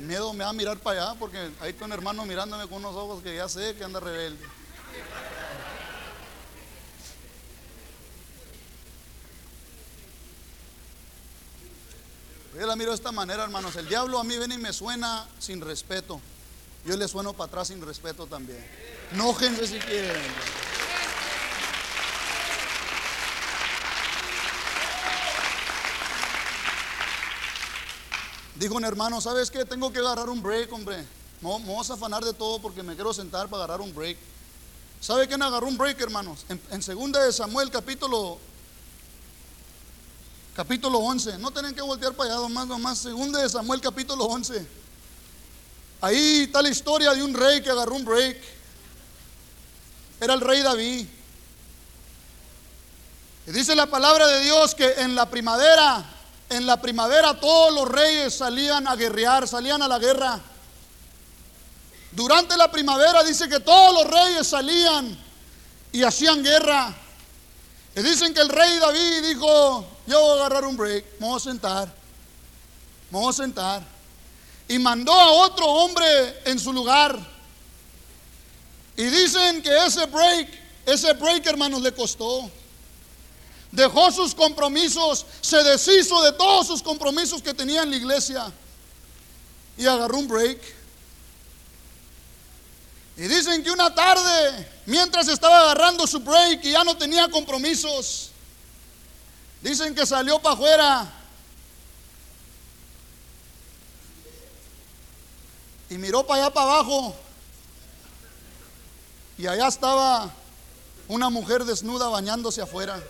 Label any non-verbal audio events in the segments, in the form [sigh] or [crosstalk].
miedo me va a mirar para allá porque ahí está un hermano mirándome con unos ojos que ya sé que anda rebelde. Yo la miro de esta manera, hermanos. El diablo a mí viene y me suena sin respeto. Yo le sueno para atrás sin respeto también. Nójense si quieren. Dijo un hermano, ¿sabes qué? Tengo que agarrar un break, hombre. No, me vamos a afanar de todo porque me quiero sentar para agarrar un break. ¿Sabe quién agarró un break, hermanos? En, en segunda de Samuel, capítulo capítulo 11. No tienen que voltear para allá, nomás, nomás. Segunda de Samuel, capítulo 11. Ahí está la historia de un rey que agarró un break. Era el rey David. Y dice la palabra de Dios que en la primavera, en la primavera todos los reyes salían a guerrear, salían a la guerra. Durante la primavera dice que todos los reyes salían y hacían guerra. Y dicen que el rey David dijo, yo voy a agarrar un break, me voy a sentar, me voy a sentar. Y mandó a otro hombre en su lugar. Y dicen que ese break, ese break hermanos le costó. Dejó sus compromisos, se deshizo de todos sus compromisos que tenía en la iglesia. Y agarró un break. Y dicen que una tarde, mientras estaba agarrando su break y ya no tenía compromisos, Dicen que salió para afuera. Y miró para allá para abajo. Y allá estaba una mujer desnuda bañándose afuera.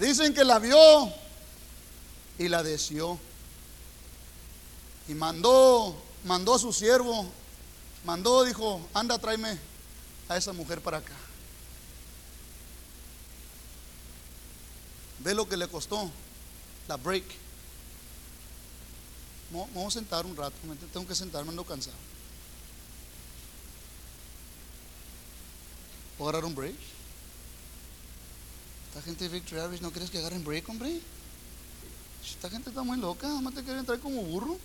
Dicen que la vio y la deseó. Y mandó, mandó a su siervo mandó, dijo, anda, tráeme a esa mujer para acá. Ve lo que le costó la break. Vamos a sentar un rato, tengo que sentarme, ando cansado. ¿Puedo agarrar un break? Esta gente Victory Average, ¿no quieres que agarren break, hombre? Esta gente está muy loca, más te quieren traer como burro.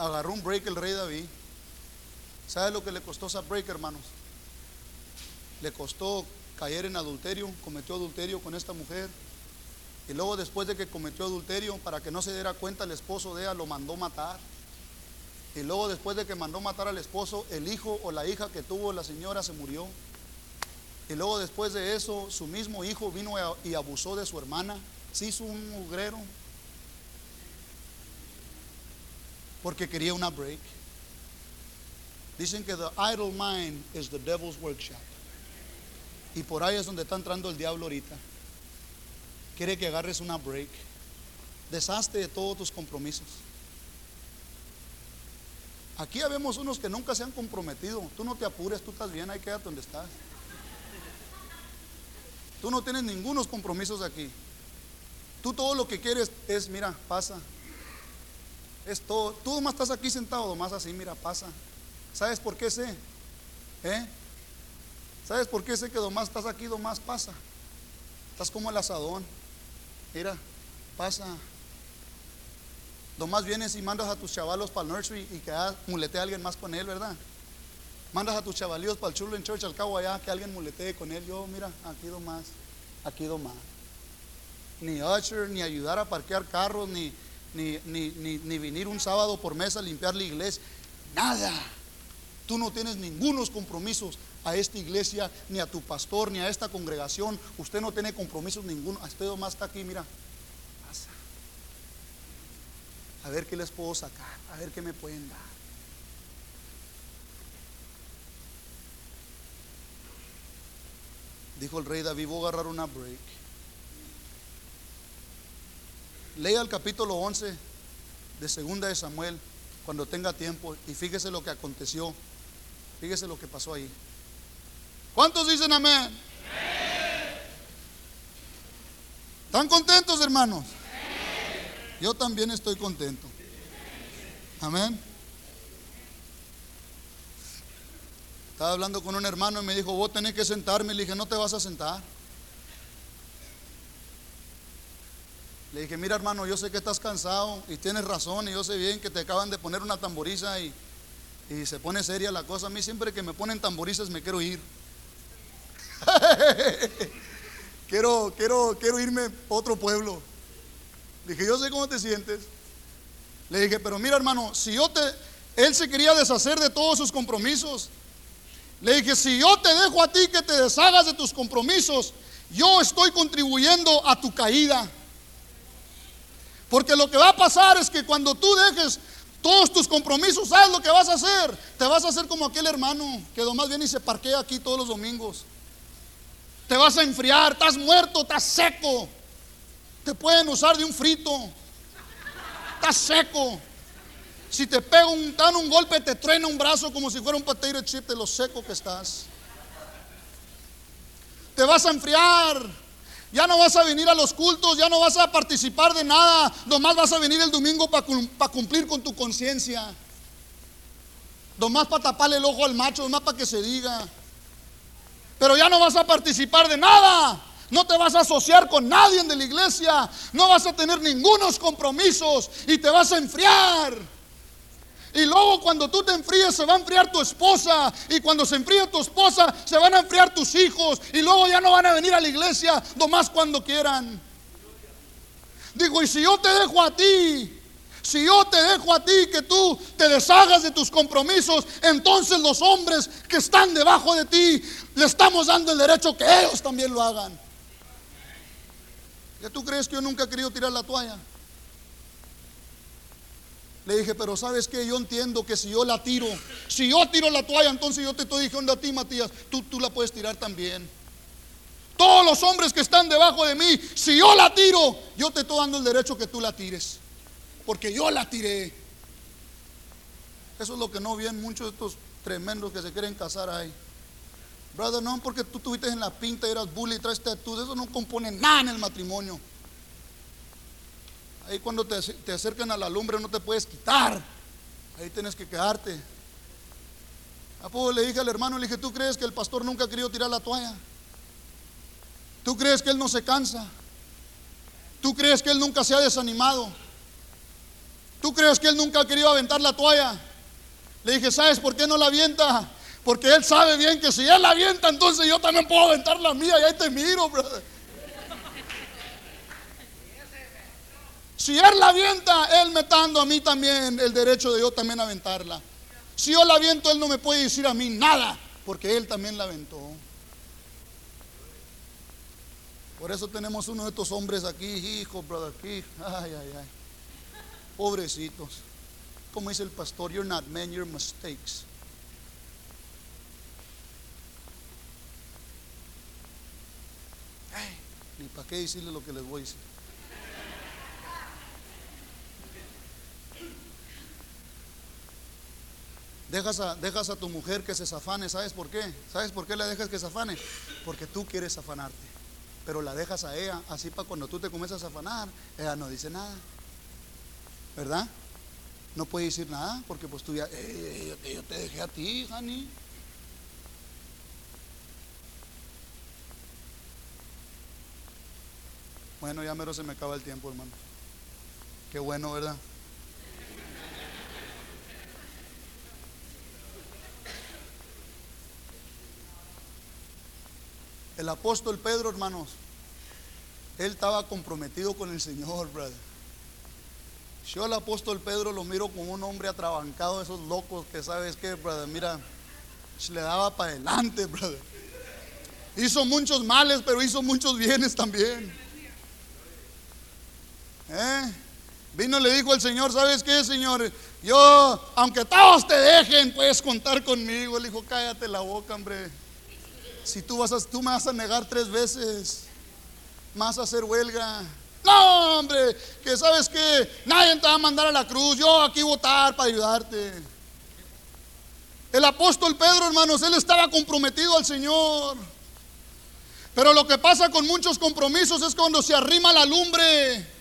agarró un break el rey David. ¿Sabe lo que le costó esa break, hermanos? Le costó caer en adulterio, cometió adulterio con esta mujer. Y luego después de que cometió adulterio, para que no se diera cuenta, el esposo de ella lo mandó matar. Y luego después de que mandó matar al esposo, el hijo o la hija que tuvo la señora se murió. Y luego después de eso, su mismo hijo vino y abusó de su hermana. Se hizo un mugrero, porque quería una break. Dicen que the idle mind is the devil's workshop. Y por ahí es donde está entrando el diablo ahorita. Quiere que agarres una break. Deshazte de todos tus compromisos. Aquí habemos unos que nunca se han comprometido. Tú no te apures, tú estás bien, ahí quédate donde estás. Tú no tienes ningunos compromisos aquí. Tú todo lo que quieres es, mira, pasa, es todo. Tú nomás estás aquí sentado, nomás así, mira, pasa. ¿Sabes por qué sé? ¿Eh? ¿Sabes por qué sé que nomás estás aquí, nomás pasa? Estás como el asadón. Mira, pasa. Nomás vienes y mandas a tus chavalos para el nursery y que mulete a alguien más con él, ¿verdad? Mandas a tus chavalíos para el Children Church al cabo allá que alguien muletee con él. Yo, mira, aquí nomás, aquí nomás. Ni usher, ni ayudar a parquear carros, ni, ni, ni, ni, ni venir un sábado por mes a limpiar la iglesia. Nada. Tú no tienes ningunos compromisos a esta iglesia, ni a tu pastor, ni a esta congregación. Usted no tiene compromisos ninguno. Usted más está aquí, mira. A ver qué les puedo sacar. A ver qué me pueden dar. Dijo el rey David, voy a agarrar una break. Lea el capítulo 11 de Segunda de Samuel cuando tenga tiempo y fíjese lo que aconteció. Fíjese lo que pasó ahí. ¿Cuántos dicen amén? ¿Están contentos, hermanos? Yo también estoy contento. Amén. Estaba hablando con un hermano y me dijo, vos tenés que sentarme. Le dije, no te vas a sentar. Le dije, mira hermano, yo sé que estás cansado y tienes razón y yo sé bien que te acaban de poner una tamboriza y, y se pone seria la cosa. A mí siempre que me ponen tamborizas me quiero ir. [laughs] quiero, quiero, quiero irme a otro pueblo. Dije, yo sé cómo te sientes. Le dije, pero mira hermano, si yo te... Él se quería deshacer de todos sus compromisos. Le dije, si yo te dejo a ti que te deshagas de tus compromisos, yo estoy contribuyendo a tu caída. Porque lo que va a pasar es que cuando tú dejes todos tus compromisos, ¿sabes lo que vas a hacer? Te vas a hacer como aquel hermano que nomás viene y se parquea aquí todos los domingos. Te vas a enfriar, estás muerto, estás seco. Te pueden usar de un frito. Estás seco. Si te pega un, dan un golpe, te truena un brazo como si fuera un potato chip de lo seco que estás. Te vas a enfriar. Ya no vas a venir a los cultos, ya no vas a participar de nada. Nomás vas a venir el domingo para cumplir con tu conciencia. Nomás para taparle el ojo al macho, nomás para que se diga. Pero ya no vas a participar de nada. No te vas a asociar con nadie de la iglesia. No vas a tener ningunos compromisos y te vas a enfriar. Y luego cuando tú te enfríes se va a enfriar tu esposa. Y cuando se enfríe tu esposa se van a enfriar tus hijos. Y luego ya no van a venir a la iglesia nomás cuando quieran. Digo, y si yo te dejo a ti, si yo te dejo a ti que tú te deshagas de tus compromisos, entonces los hombres que están debajo de ti le estamos dando el derecho que ellos también lo hagan. ¿Ya tú crees que yo nunca he querido tirar la toalla? Le dije, pero sabes que yo entiendo que si yo la tiro, si yo tiro la toalla, entonces yo te estoy diciendo a ti, Matías, tú, tú la puedes tirar también. Todos los hombres que están debajo de mí, si yo la tiro, yo te estoy dando el derecho que tú la tires. Porque yo la tiré. Eso es lo que no ven muchos de estos tremendos que se quieren casar ahí. Brother, no porque tú estuviste en la pinta y eras bully y traes tú, eso no compone nada en el matrimonio. Ahí cuando te, te acercan a la lumbre no te puedes quitar. Ahí tienes que quedarte. A poco le dije al hermano, le dije, ¿tú crees que el pastor nunca ha querido tirar la toalla? ¿Tú crees que él no se cansa? ¿Tú crees que él nunca se ha desanimado? ¿Tú crees que él nunca ha querido aventar la toalla? Le dije, ¿sabes por qué no la avienta? Porque él sabe bien que si él la avienta, entonces yo también puedo aventar la mía y ahí te miro, brother. Si él la avienta, él me está dando a mí también el derecho de yo también aventarla. Si yo la aviento, él no me puede decir a mí nada, porque él también la aventó. Por eso tenemos uno de estos hombres aquí, hijo, brother, aquí. Ay, ay, ay. Pobrecitos. Como dice el pastor, you're not men, you're mistakes. Ay, ni para qué decirle lo que les voy a decir. Dejas a, dejas a tu mujer que se zafane, ¿sabes por qué? ¿Sabes por qué la dejas que se afane? Porque tú quieres afanarte. Pero la dejas a ella, así para cuando tú te comienzas a afanar, ella no dice nada. ¿Verdad? No puede decir nada porque pues tú ya, eh, yo, te dejé a ti, honey. Bueno, ya mero se me acaba el tiempo, hermano. Qué bueno, ¿verdad? El apóstol Pedro, hermanos, él estaba comprometido con el Señor, brother. Yo al apóstol Pedro lo miro como un hombre atrabancado, esos locos que sabes que, brother, mira, le daba para adelante, brother. Hizo muchos males, pero hizo muchos bienes también. ¿Eh? Vino y le dijo al Señor, ¿sabes qué, Señor? Yo, aunque todos te dejen, puedes contar conmigo. Él dijo, cállate la boca, hombre. Si tú, vas a, tú me vas a negar tres veces, vas a hacer huelga. No, hombre, que sabes que nadie te va a mandar a la cruz. Yo aquí votar para ayudarte. El apóstol Pedro, hermanos, él estaba comprometido al Señor. Pero lo que pasa con muchos compromisos es cuando se arrima la lumbre.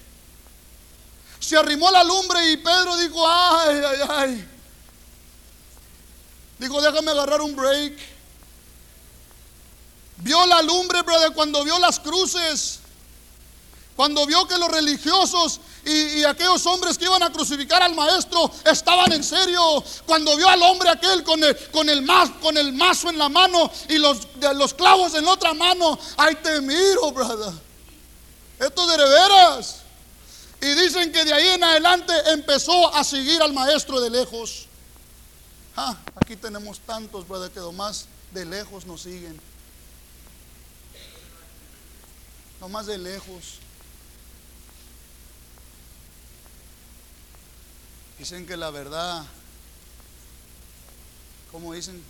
Se arrimó la lumbre y Pedro dijo, ay, ay, ay. Dijo, déjame agarrar un break. Vio la lumbre, brother, cuando vio las cruces. Cuando vio que los religiosos y, aquellos hombres que iban a crucificar al maestro estaban en serio. Cuando vio al hombre aquel con el, con el, con el mazo en la mano y los, los clavos en la otra mano. Ay, te miro, brother. Esto de veras. Y dicen que de ahí en adelante empezó a seguir al maestro de lejos. Ah, aquí tenemos tantos, brother, que más de lejos nos siguen. más de lejos. Dicen que la verdad, como dicen,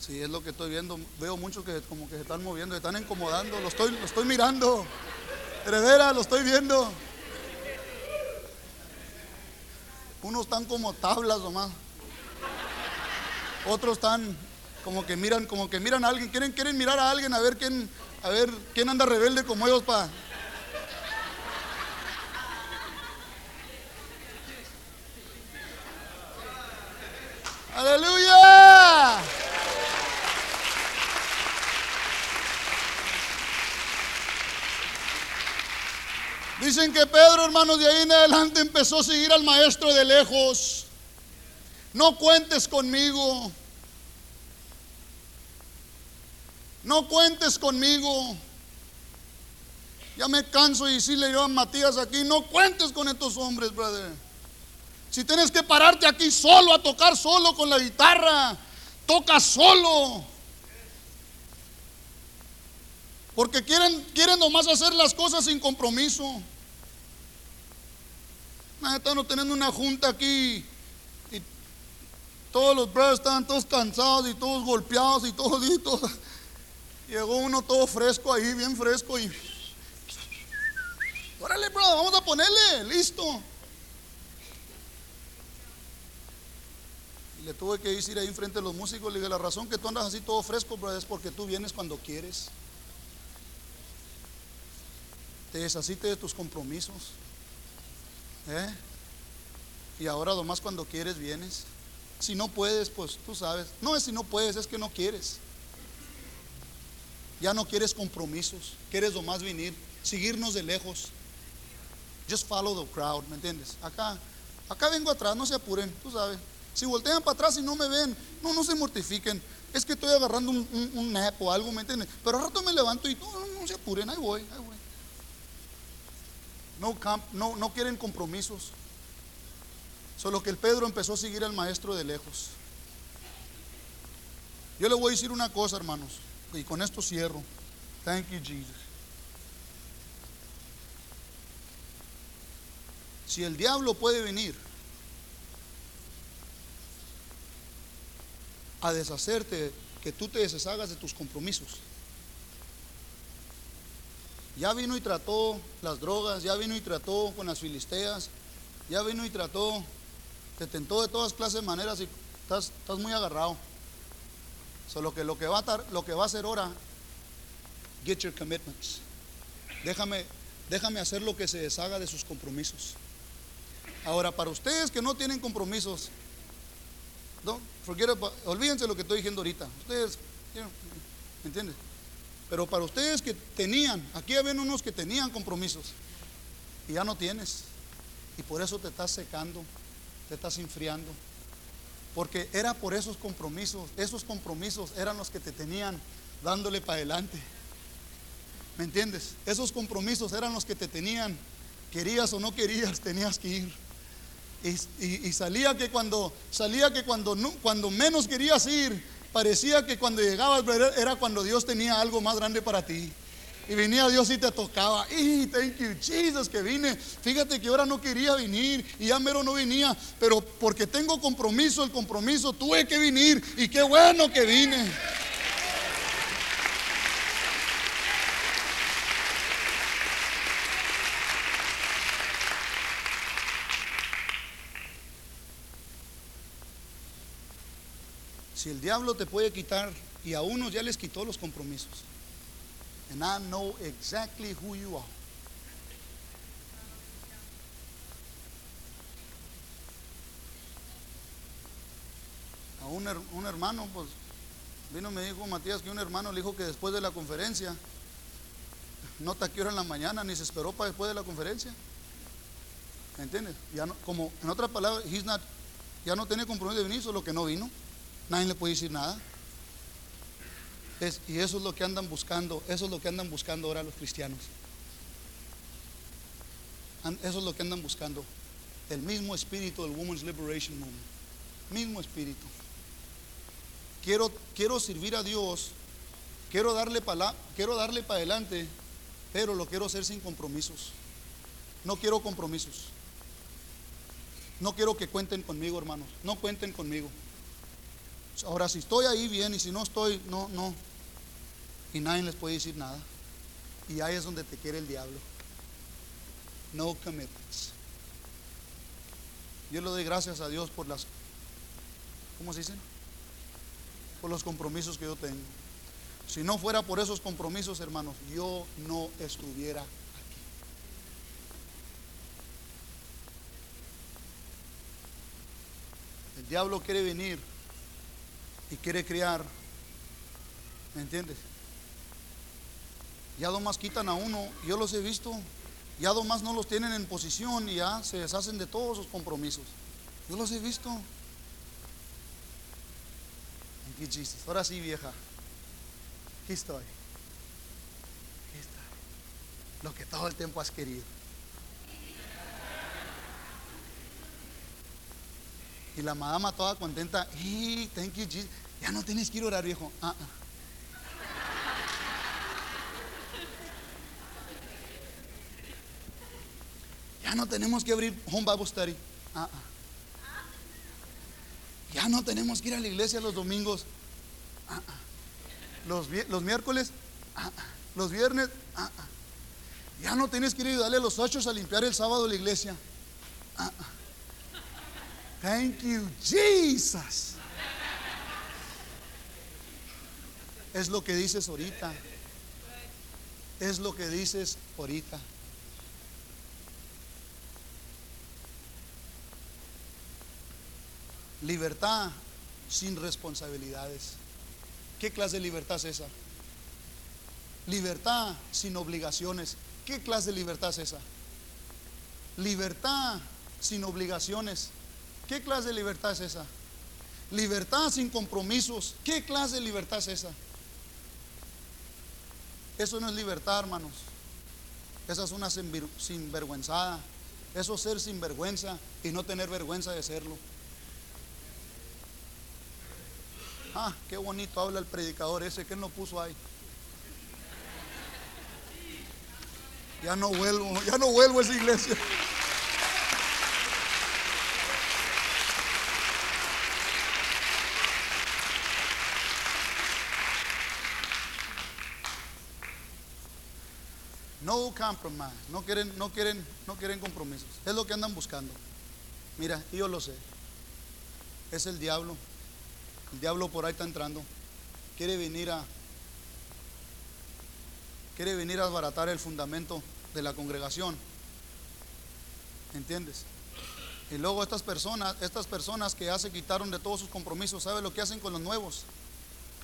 si es lo que estoy viendo, veo muchos que como que se están moviendo, se están incomodando, lo estoy, lo estoy mirando, heredera, lo estoy viendo. Unos están como tablas nomás. Otros están como que miran, como que miran a alguien, quieren, quieren mirar a alguien a ver quién, a ver quién anda rebelde como ellos para Dicen que Pedro, hermanos, de ahí en adelante empezó a seguir al maestro de lejos. No cuentes conmigo. No cuentes conmigo. Ya me canso y decirle yo a Matías aquí, no cuentes con estos hombres, brother. Si tienes que pararte aquí solo a tocar solo con la guitarra, toca solo. Porque quieren, quieren nomás hacer las cosas sin compromiso. Están teniendo una junta aquí y todos los brothers estaban todos cansados y todos golpeados y todo, y. [laughs] Llegó uno todo fresco ahí, bien fresco y... Órale, bro, vamos a ponerle, listo. le tuve que decir ahí frente a los músicos, le dije, la razón que tú andas así todo fresco, bro, es porque tú vienes cuando quieres. Te deshaciste de tus compromisos. ¿Eh? Y ahora nomás cuando quieres vienes. Si no puedes, pues tú sabes. No es si no puedes, es que no quieres. Ya no quieres compromisos. Quieres nomás venir, seguirnos de lejos. Just follow the crowd, ¿me entiendes? Acá, acá vengo atrás, no se apuren, tú sabes. Si voltean para atrás y no me ven, no, no se mortifiquen. Es que estoy agarrando un, nap o algo, ¿me entienden? Pero al rato me levanto y no, no, se apuren, ahí voy, ahí voy. No, no, no quieren compromisos. Solo que el Pedro empezó a seguir al maestro de lejos. Yo le voy a decir una cosa, hermanos, y con esto cierro. Thank you, Jesus. Si el diablo puede venir a deshacerte, que tú te deshagas de tus compromisos. Ya vino y trató las drogas, ya vino y trató con las filisteas, ya vino y trató, te tentó de todas clases de maneras y estás, estás muy agarrado. Solo que lo que va a lo que va a hacer ahora, get your commitments. Déjame, déjame hacer lo que se deshaga de sus compromisos. Ahora, para ustedes que no tienen compromisos, no, forget olvídense lo que estoy diciendo ahorita. Ustedes, ¿me entienden? Pero para ustedes que tenían, aquí habían unos que tenían compromisos y ya no tienes. Y por eso te estás secando, te estás enfriando. Porque era por esos compromisos, esos compromisos eran los que te tenían dándole para adelante. ¿Me entiendes? Esos compromisos eran los que te tenían, querías o no querías, tenías que ir. Y, salía que cuando salía que cuando, cuando menos querías ir, parecía que cuando llegabas era cuando Dios tenía algo más grande para ti. Y venía Dios y te tocaba. Y thank you, Jesus, que vine. Fíjate que ahora no quería venir y ya mero no venía. Pero porque tengo compromiso, el compromiso, tuve que venir. Y qué bueno que vine. Si el diablo te puede quitar, y a unos ya les quitó los compromisos. And I know exactly who you are. un, un hermano, pues vino me dijo Matías que un hermano le dijo que después de la conferencia, no taqueó en la mañana ni se esperó para después de la conferencia. ¿Me entiendes? Como en otras palabras, he's not, ya no tiene compromiso de venir, solo que no vino. Nadie le puede decir nada. y eso es lo que andan buscando, eso es lo que andan buscando ahora los cristianos. Eso es lo que andan buscando. El mismo espíritu del Women's Liberation Movement. Mismo espíritu. Quiero, quiero servir a Dios. Quiero darle para quiero darle para adelante, pero lo quiero hacer sin compromisos. No quiero compromisos. No quiero que cuenten conmigo, hermanos. No cuenten conmigo. Ahora, si estoy ahí bien y si no estoy, no, no. Y nadie les puede decir nada. Y ahí es donde te quiere el diablo. No commitments. Yo le doy gracias a Dios por las, ¿cómo se dicen? Por los compromisos que yo tengo. Si no fuera por esos compromisos, hermanos, yo no estuviera aquí. El diablo quiere venir y quiere criar, ¿me entiendes? Ya más quitan a uno, yo los he visto, ya más no los tienen en posición y ya se deshacen de todos sus compromisos. Yo los he visto. Ahora sí, vieja. Aquí estoy. Aquí estoy. Lo que todo el tiempo has querido. Y la madama toda contenta. y thank you, Jesus. Ya no tienes que ir a orar, viejo. Ah, ah. Ya no tenemos que abrir home Bible study. Ah. Ya no tenemos que ir a la iglesia los domingos. Los, los, miércoles. Los viernes. Ya no tienes que ir a ayudarle a los ocho a limpiar el sábado la iglesia. Thank you, Jesus. Es lo que dices ahorita. Es lo que dices ahorita. Libertad sin responsabilidades. ¿Qué clase de libertad es esa? Libertad sin obligaciones. ¿Qué clase de libertad es esa? Libertad sin obligaciones. ¿Qué clase de libertad es esa? Libertad sin compromisos. ¿Qué clase de libertad es esa? Eso no es libertad, hermanos. Esa es una sinvergüenzada. Eso es ser sinvergüenza y no tener vergüenza de serlo. Ah, qué bonito habla el predicador ese que él puso ahí. Ya no vuelvo, ya no vuelvo a esa iglesia. No compromise. No quieren, no quieren, no quieren compromisos. Es lo que andan buscando. Mira, yo lo sé. Es el diablo. El diablo por ahí está entrando. Quiere venir a quiere venir a desbaratar el fundamento de la congregación. ¿Entiendes? Y luego estas personas, estas personas que ya se quitaron de todos sus compromisos, ¿sabe lo que hacen con los nuevos?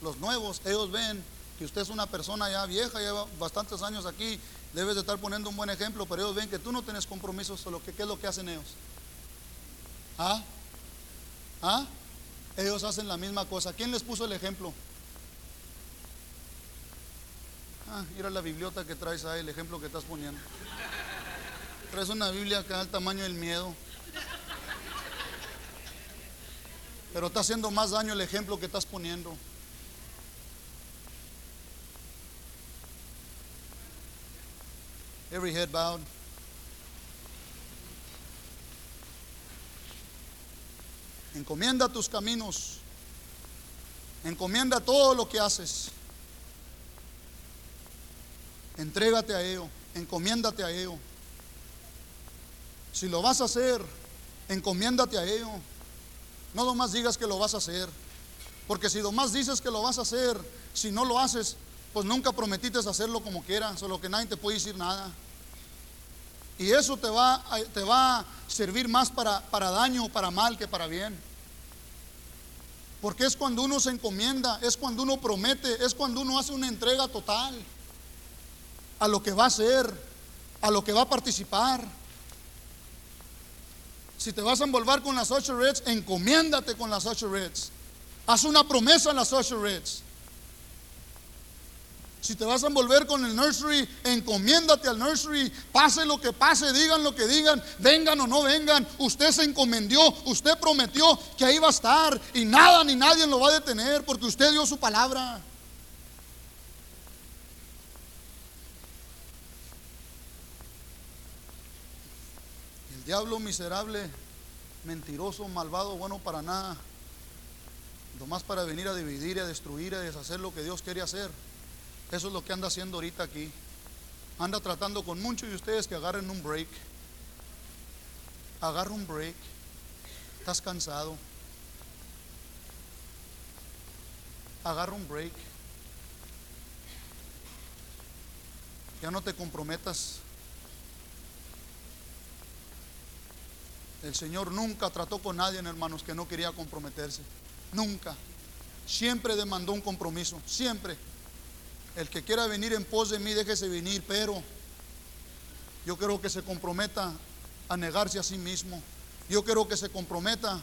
Los nuevos, ellos ven que usted es una persona ya vieja, lleva bastantes años aquí, debes de estar poniendo un buen ejemplo, pero ellos ven que tú no tienes compromisos, solo que ¿qué es lo que hacen ellos? ¿Ah? ¿Ah? Ellos hacen la misma cosa. ¿Quién les puso el ejemplo? Ah, mira la bibliota que traes ahí, el ejemplo que estás poniendo. Traes una Biblia que da el tamaño del miedo. Pero está haciendo más daño el ejemplo que estás poniendo. Every head bowed. Encomienda tus caminos. Encomienda todo lo que haces. Entrégate a ello. Encomiéndate a ello. Si lo vas a hacer, encomiéndate a ello. No nomás digas que lo vas a hacer. Porque si nomás dices que lo vas a hacer, si no lo haces, pues nunca prometiste hacerlo como quieras, solo que nadie te puede decir nada. Y eso te va, te va a servir más para, para daño o para mal que para bien. Porque es cuando uno se encomienda, es cuando uno promete, es cuando uno hace una entrega total a lo que va a hacer, a lo que va a participar. Si te vas a envolver con las ocho Reds, encomiéndate con las ocho Reds. Haz una promesa en las ocho Reds. Si te vas a envolver con el nursery, encomiéndate al nursery. Pase lo que pase, digan lo que digan, vengan o no vengan. Usted se encomendió, usted prometió que ahí va a estar y nada ni nadie lo va a detener porque usted dio su palabra. El diablo miserable, mentiroso, malvado, bueno para nada. Nomás para venir a dividir, a destruir, a deshacer lo que Dios quiere hacer. Eso es lo que anda haciendo ahorita aquí. Anda tratando con muchos de ustedes que agarren un break. Agarra un break. Estás cansado. Agarra un break. Ya no te comprometas. El Señor nunca trató con nadie, hermanos, que no quería comprometerse. Nunca. Siempre demandó un compromiso. Siempre. El que quiera venir en pos de mí, déjese venir, pero yo quiero que se comprometa a negarse a sí mismo. Yo quiero que se comprometa a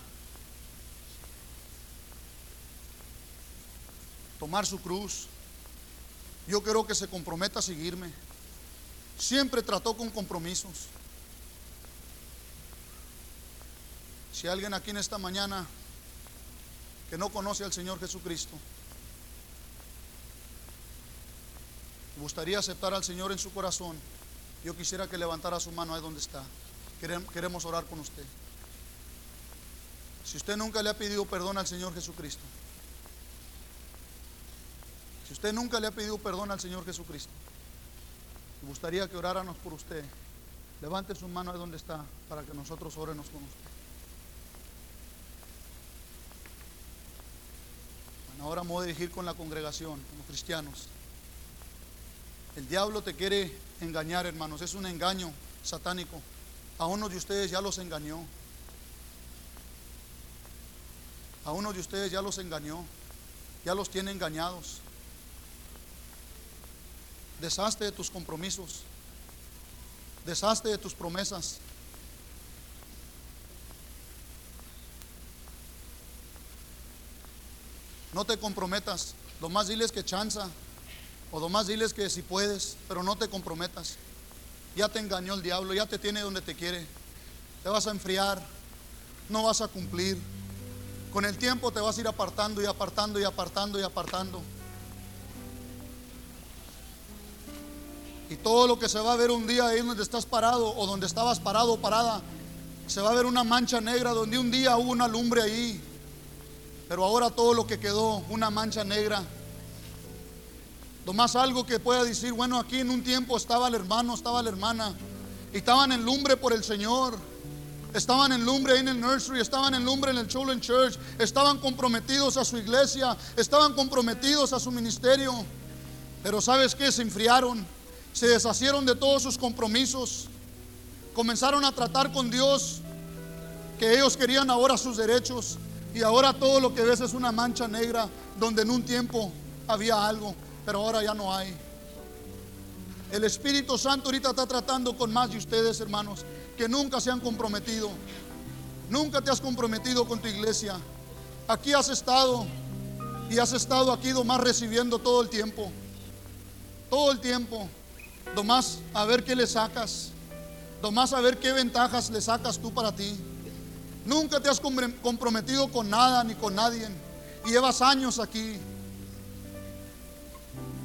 tomar su cruz. Yo quiero que se comprometa a seguirme. Siempre trató con compromisos. Si alguien aquí en esta mañana que no conoce al Señor Jesucristo, gustaría aceptar al Señor en su corazón, yo quisiera que levantara su mano ahí donde está. Queremos orar con usted. Si usted nunca le ha pedido perdón al Señor Jesucristo, si usted nunca le ha pedido perdón al Señor Jesucristo, gustaría que oráramos por usted. Levante su mano ahí donde está para que nosotros oremos con usted. Bueno, ahora me voy a dirigir con la congregación, como cristianos. El diablo te quiere engañar, hermanos. Es un engaño satánico. A uno de ustedes ya los engañó. A uno de ustedes ya los engañó. Ya los tiene engañados. Deshazte de tus compromisos. Deshazte de tus promesas. No te comprometas. Lo más diles que chanza. O nomás diles que si puedes, pero no te comprometas. Ya te engañó el diablo, ya te tiene donde te quiere. Te vas a enfriar, no vas a cumplir. Con el tiempo te vas a ir apartando y apartando y apartando y apartando. Y todo lo que se va a ver un día ahí donde estás parado o donde estabas parado o parada, se va a ver una mancha negra donde un día hubo una lumbre ahí. Pero ahora todo lo que quedó, una mancha negra más algo que pueda decir, bueno, aquí en un tiempo estaba el hermano, estaba la hermana, y estaban en lumbre por el Señor. Estaban en lumbre en el nursery, estaban en lumbre en el Children's Church, estaban comprometidos a su iglesia, estaban comprometidos a su ministerio. Pero ¿sabes qué? Se enfriaron, se deshacieron de todos sus compromisos, comenzaron a tratar con Dios que ellos querían ahora sus derechos y ahora todo lo que ves es una mancha negra donde en un tiempo había algo pero ahora ya no hay. El Espíritu Santo ahorita está tratando con más de ustedes, hermanos, que nunca se han comprometido. Nunca te has comprometido con tu iglesia. Aquí has estado y has estado aquí nomás recibiendo todo el tiempo. Todo el tiempo. Nomás a ver qué le sacas. Nomás a ver qué ventajas le sacas tú para ti. Nunca te has comprometido con nada ni con nadie. Y llevas años aquí.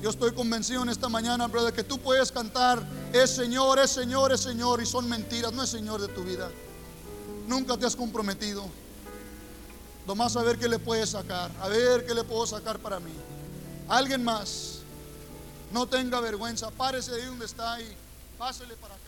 Yo estoy convencido en esta mañana, brother, que tú puedes cantar, es Señor, es Señor, es Señor, y son mentiras, no es Señor de tu vida. Nunca te has comprometido. Nomás a ver qué le puedes sacar, a ver qué le puedo sacar para mí. Alguien más, no tenga vergüenza, párese de donde está y pásele para acá.